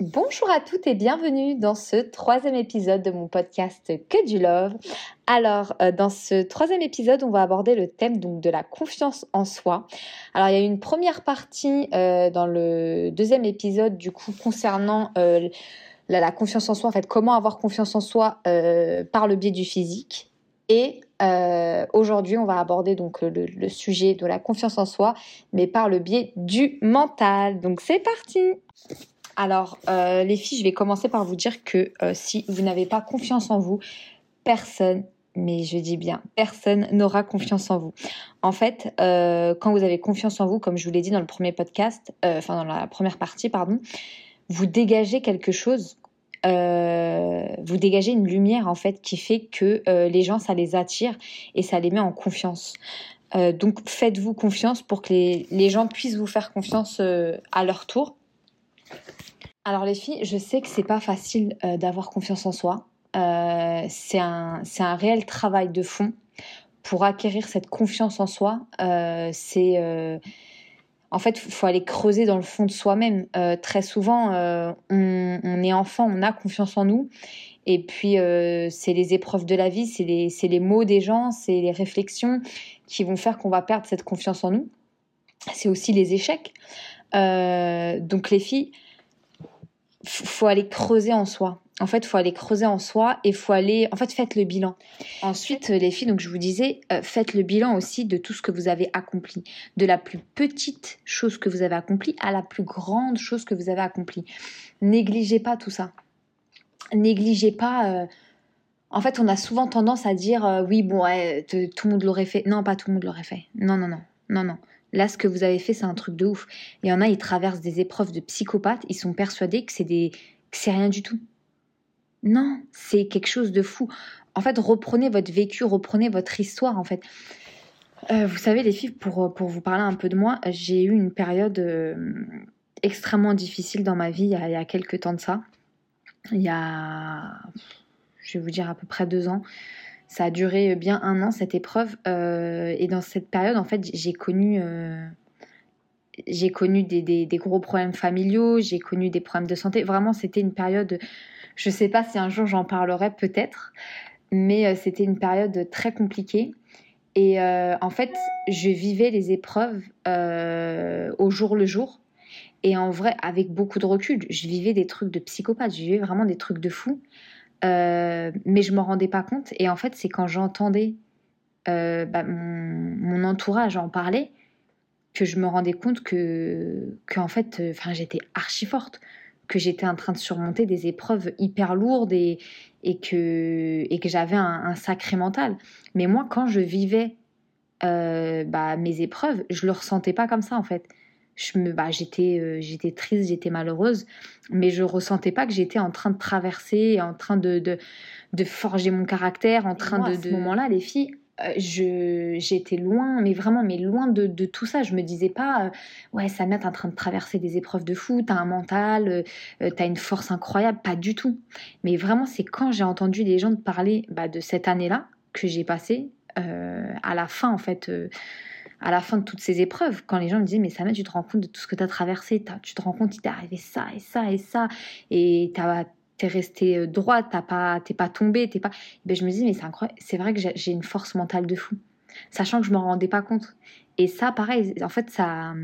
Bonjour à toutes et bienvenue dans ce troisième épisode de mon podcast Que du Love. Alors, euh, dans ce troisième épisode, on va aborder le thème donc de la confiance en soi. Alors, il y a une première partie euh, dans le deuxième épisode du coup concernant euh, la, confiance en soi, en fait, comment avoir confiance en soi par le biais du physique. Et aujourd'hui, on va aborder donc le, sujet de la confiance en soi, mais par le biais du mental. Donc, c'est parti. Alors, euh, les filles, je vais commencer par vous dire que euh, si vous n'avez pas confiance en vous, personne, mais je dis bien, personne n'aura confiance en vous. En fait, euh, quand vous avez confiance en vous, comme je vous l'ai dit dans le premier podcast, enfin dans la première partie, pardon, vous dégagez quelque chose. vous dégagez une lumière en fait qui fait que les gens ça les attire et ça les met en confiance. donc faites-vous confiance pour que les, les, gens puissent vous faire confiance à leur tour alors les filles, je sais que c'est pas facile euh, d'avoir confiance en soi. Euh, c'est un, un réel travail de fond pour acquérir cette confiance en soi. Euh, c'est en fait, il faut aller creuser dans le fond de soi-même. très souvent, on, est enfant, on a confiance en nous. Et puis, c'est les épreuves de la vie, c'est les, les, mots des gens, c'est les réflexions qui vont faire qu'on va perdre cette confiance en nous. C'est aussi les échecs. donc, les filles, faut aller creuser en soi. En fait, faut aller creuser en soi et faut aller. En fait, faites le bilan. Ensuite, euh, les filles, donc je vous disais, euh, faites le bilan aussi de tout ce que vous avez accompli, de la plus petite chose que vous avez accomplie à la plus grande chose que vous avez accomplie. Négligez pas tout ça. Négligez pas. Euh, en fait, on a souvent tendance à dire oui, bon, tout le monde l'aurait fait. Non, pas tout le monde l'aurait fait. Non, non, non, non, non. Là, ce que vous avez fait, c'est un truc de ouf. Il y en a, ils traversent des épreuves de psychopathes, ils sont persuadés que c'est des, c'est rien du tout. Non, c'est quelque chose de fou. En fait, reprenez votre vécu, reprenez votre histoire, en fait. Euh, vous savez, les filles, pour, pour vous parler un peu de moi, j'ai eu une période euh, extrêmement difficile dans ma vie il y, a, il y a quelques temps de ça. Il y a, je vais vous dire, à peu près deux ans. Ça a duré bien un an cette épreuve euh, et dans cette période en fait j'ai connu euh, j'ai connu des, des, gros problèmes familiaux, j'ai connu des problèmes de santé. Vraiment c'était une période, je sais pas si un jour j'en parlerai peut-être, mais euh, c'était une période très compliquée. Et en fait, je vivais les épreuves au jour le jour. Et en vrai, avec beaucoup de recul, je vivais des trucs de psychopathe, je vivais vraiment des trucs de fou. Euh, mais je m'en rendais pas compte. Et en fait, c'est quand j'entendais euh, bah, mon, entourage en parler que je me rendais compte que, que en fait, euh, j'étais archi forte, que j'étais en train de surmonter des épreuves hyper lourdes et, et que, et que j'avais un, sacré mental. Mais moi, quand je vivais bah, mes épreuves, je le ressentais pas comme ça en fait je me, bah, j'étais, euh, j'étais triste, j'étais malheureuse, mais je ressentais pas que j'étais en train de traverser, en train de, de, de forger mon caractère, en train de. À ce moment-là, les filles, euh, je, j'étais loin, mais vraiment, mais loin de, de tout ça. Je me disais pas, euh, ouais, Samia, t'es en train de traverser des épreuves de fou, t'as un mental, t'as une force incroyable, pas du tout. Mais vraiment, c'est quand j'ai entendu les gens parler bah, de cette année-là que j'ai passée, à la fin, en fait à la fin de toutes ces épreuves, quand les gens me disent Mais Samia, tu te rends compte de tout ce que tu as traversé, tu te rends compte qu'il t'est arrivé ça et ça et ça, et tu es resté euh, droite, t'as pas, t'es pas tombé, t'es pas. Ben, je me dis, mais c'est incroyable, c'est vrai que j'ai une force mentale de fou, sachant que je me rendais pas compte. Et ça, pareil, en fait, ça,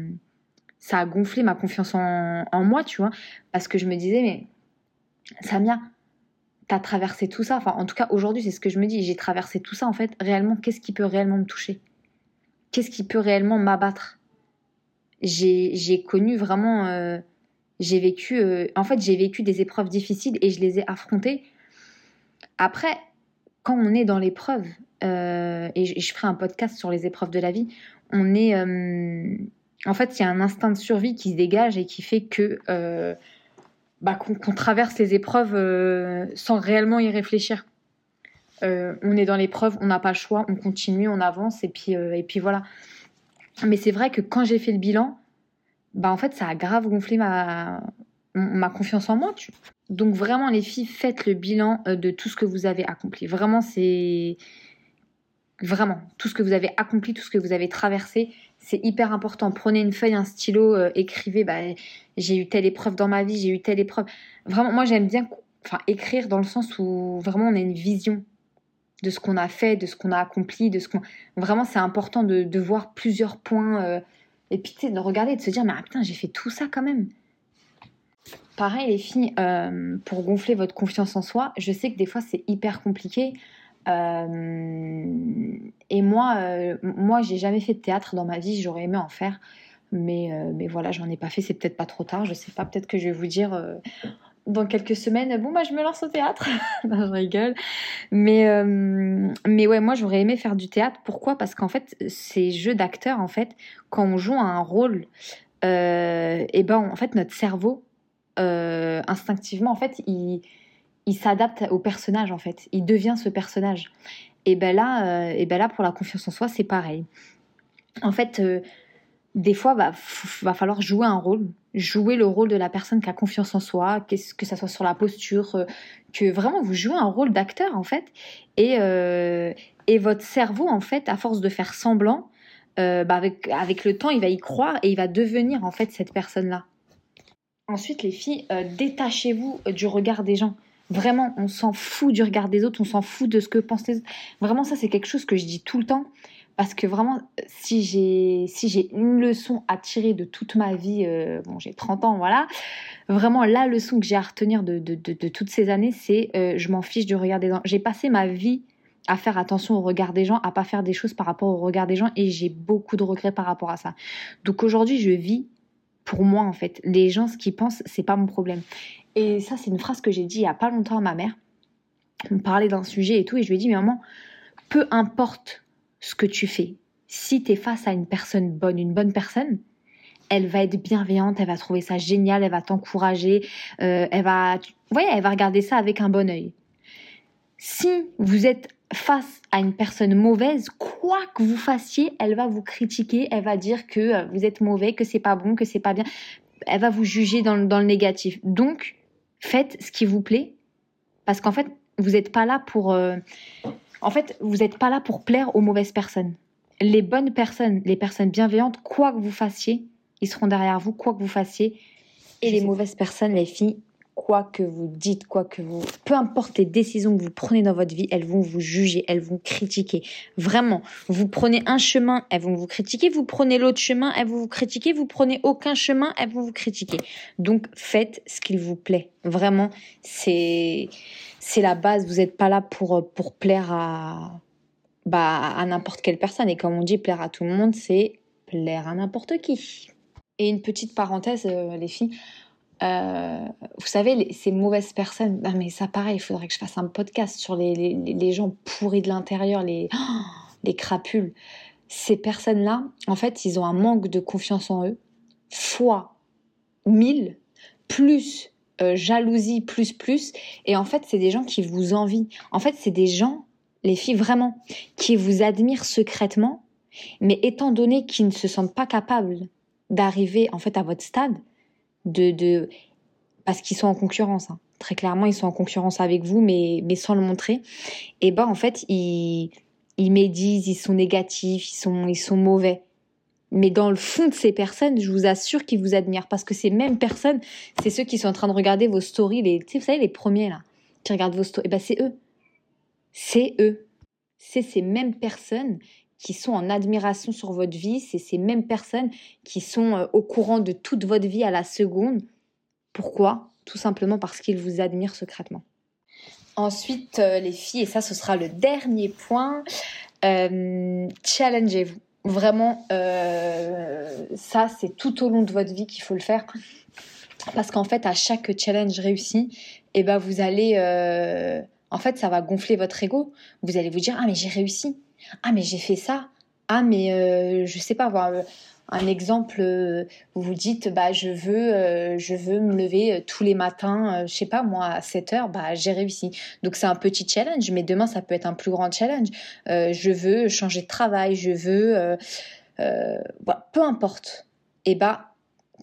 ça a gonflé ma confiance en, en moi, tu vois, parce que je me disais, mais Samia, t'as traversé tout ça. Enfin, en tout cas, aujourd'hui, c'est ce que je me dis. J'ai traversé tout ça, en fait. Réellement, qu'est-ce qui peut réellement me toucher? Qu'est-ce qui peut réellement m'abattre? J'ai connu vraiment, euh, j'ai vécu, euh, en fait, j'ai vécu des épreuves difficiles et je les ai affrontées. Après, quand on est dans l'épreuve, euh, et, je, ferai un podcast sur les épreuves de la vie, on est, en fait, il y a un instinct de survie qui se dégage et qui fait que bah, qu'on traverse les épreuves sans réellement y réfléchir. Euh, on est dans l'épreuve, on n'a pas le choix, on continue, on avance et puis, euh, et puis voilà. Mais c'est vrai que quand j'ai fait le bilan, bah en fait ça a grave gonflé ma, ma confiance en moi. Donc vraiment les filles, faites le bilan euh, de tout ce que vous avez accompli. Vraiment c'est vraiment tout ce que vous avez accompli, tout ce que vous avez traversé, c'est hyper important. Prenez une feuille, un stylo, écrivez, bah, j'ai eu telle épreuve dans ma vie, j'ai eu telle épreuve. Vraiment, moi j'aime bien enfin, écrire dans le sens où vraiment on a une vision de ce qu'on a fait, de ce qu'on a accompli, de ce qu'on. Vraiment, c'est important de, voir plusieurs points. Euh, et puis, de regarder de se dire, mais ah, putain, j'ai fait tout ça quand même. Pareil, les filles, euh, pour gonfler votre confiance en soi, je sais que des fois, c'est hyper compliqué. Euh, et moi, moi, j'ai jamais fait de théâtre dans ma vie. J'aurais aimé en faire. Mais, mais voilà, j'en ai pas fait. C'est peut-être pas trop tard. Je sais pas. Peut-être que je vais vous dire dans quelques semaines, bon, bah, je me lance au théâtre. je rigole. Mais, euh, mais ouais, moi, j'aurais aimé faire du théâtre. Pourquoi? Parce qu'en fait, ces jeux d'acteurs, en fait, quand on joue un rôle, euh, et ben, en fait, notre cerveau, euh, instinctivement, en fait, il, il s'adapte au personnage, en fait. Il devient ce personnage. Et ben là, et ben là pour la confiance en soi, c'est pareil. En fait, des fois, bah, va falloir jouer un rôle, jouer le rôle de la personne qui a confiance en soi, que ça soit sur la posture, euh, que vraiment vous jouez un rôle d'acteur en fait, et, euh, et votre cerveau en fait, à force de faire semblant, euh, bah, avec, avec le temps, il va y croire et il va devenir en fait cette personne-là. Ensuite, les filles, détachez-vous du regard des gens. Vraiment, on s'en fout du regard des autres, on s'en fout de ce que pensent les autres. Vraiment, ça, c'est quelque chose que je dis tout le temps. Parce que vraiment, si j'ai si j'ai une leçon à tirer de toute ma vie, euh, bon j'ai 30 ans, voilà, vraiment la leçon que j'ai à retenir de, de, de, toutes ces années, c'est euh, je m'en fiche du regard des gens. J'ai passé ma vie à faire attention au regard des gens, à pas faire des choses par rapport au regard des gens, et j'ai beaucoup de regrets par rapport à ça. Donc aujourd'hui, je vis pour moi en fait. Les gens, ce qu'ils pensent, c'est pas mon problème. Et ça, c'est une phrase que j'ai dit il y a pas longtemps à ma mère. On parlait d'un sujet et tout, et je lui ai dit, mais maman, peu importe ce que tu fais. Si tu es face à une personne bonne, une bonne personne, elle va être bienveillante, elle va trouver ça génial, elle va t'encourager, euh, elle va, elle va regarder ça avec un bon œil. Si vous êtes face à une personne mauvaise, quoi que vous fassiez, elle va vous critiquer, elle va dire que euh, vous êtes mauvais, que c'est pas bon, que c'est pas bien. Elle va vous juger dans, le négatif. Donc, faites ce qui vous plaît, parce qu'en fait, vous n'êtes pas là pour. Euh, en fait, vous n'êtes pas là pour plaire aux mauvaises personnes. Les bonnes personnes, les personnes bienveillantes, quoi que vous fassiez, ils seront derrière vous, quoi que vous fassiez. Et les mauvaises personnes, les filles, quoi que vous dites, quoi que vous, peu importe les décisions que vous prenez dans votre vie, elles vont vous juger, elles vont critiquer. Vraiment, vous prenez un chemin, elles vont vous critiquer. Vous prenez l'autre chemin, elles vont vous critiquer. Vous prenez aucun chemin, elles vont vous critiquer. Donc faites ce qu'il vous plaît. Vraiment, c'est c'est la base. Vous n'êtes pas là pour, pour plaire à, bah, à n'importe quelle personne. Et comme on dit, plaire à tout le monde, c'est plaire à n'importe qui. Et une petite parenthèse, euh, les filles. Euh, vous savez, ces mauvaises personnes, mais ça pareil, il faudrait que je fasse un podcast sur les, les, les gens pourris de l'intérieur, les, les crapules. Ces personnes-là, en fait, ils ont un manque de confiance en eux, fois mille, plus euh, jalousie plus plus. Et en fait, c'est des gens qui vous envient. En fait, c'est des gens, les filles vraiment, qui vous admirent secrètement, mais étant donné qu'ils ne se sentent pas capables d'arriver en fait à votre stade, de, de parce qu'ils sont en concurrence. Hein. Très clairement, ils sont en concurrence avec vous, mais, mais sans le montrer. Et ben en fait, ils, ils médisent, ils sont négatifs, ils sont, ils sont mauvais. Mais dans le fond de ces personnes, je vous assure qu'ils vous admirent parce que ces mêmes personnes, c'est ceux qui sont en train de regarder vos stories, les, vous savez, les premiers là, qui regardent vos stories. Et eh ben c'est eux. C'est eux. C'est ces mêmes personnes qui sont en admiration sur votre vie, c'est ces mêmes personnes qui sont euh, au courant de toute votre vie à la seconde. Pourquoi? Tout simplement parce qu'ils vous admirent secrètement. Ensuite, euh, les filles, et ça ce sera le dernier point, euh, challengez-vous. Vraiment, ça, c'est tout au long de votre vie qu'il faut le faire. Parce qu'en fait, à chaque challenge réussi, eh ben, vous allez. En fait, ça va gonfler votre ego. Vous allez vous dire Ah, mais j'ai réussi. Ah, mais j'ai fait ça. Ah, mais euh, je sais pas, voir un exemple, euh, vous vous dites, bah, je veux, euh, je veux me lever euh, tous les matins, je sais pas moi, à 7 heures, bah, j'ai réussi. Donc c'est un petit challenge, mais demain ça peut être un plus grand challenge. je veux changer de travail, je veux, bah, peu importe. Et bah,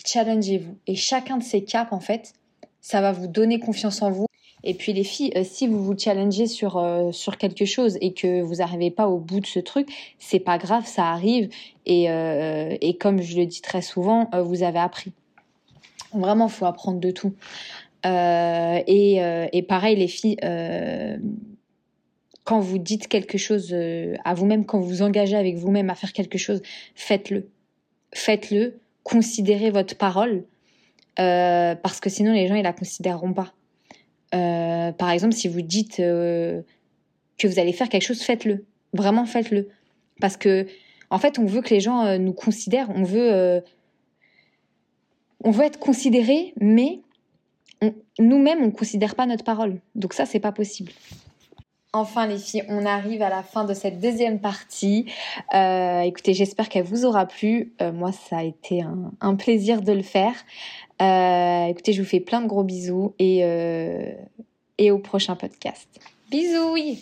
challengez-vous. Et chacun de ces caps, en fait, ça va vous donner confiance en vous Et puis les filles, euh, si vous vous challengez sur, euh, sur quelque chose et que vous n'arrivez pas au bout de ce truc, c'est pas grave, ça arrive. Et, euh, et comme je le dis très souvent, vous avez appris. Vraiment, faut apprendre de tout. Et, et, pareil, les filles, quand vous dites quelque chose à vous-même, quand vous vous engagez avec vous-même à faire quelque chose, faites-le. Faites-le. Considérez votre parole. parce que sinon, les gens, ils la considéreront pas. Euh, par exemple, si vous dites euh, que vous allez faire quelque chose, faites-le. Vraiment, faites-le. Parce que, en fait, on veut que les gens euh, nous considèrent, on veut, on veut être considéré, mais nous-mêmes, on ne considère pas notre parole. Donc ça, c'est pas possible. Enfin les filles, on arrive à la fin de cette deuxième partie. écoutez, j'espère qu'elle vous aura plu. moi, ça a été un, un plaisir de le faire. Euh, écoutez, je vous fais plein de gros bisous et, euh, et au prochain podcast. Bisous,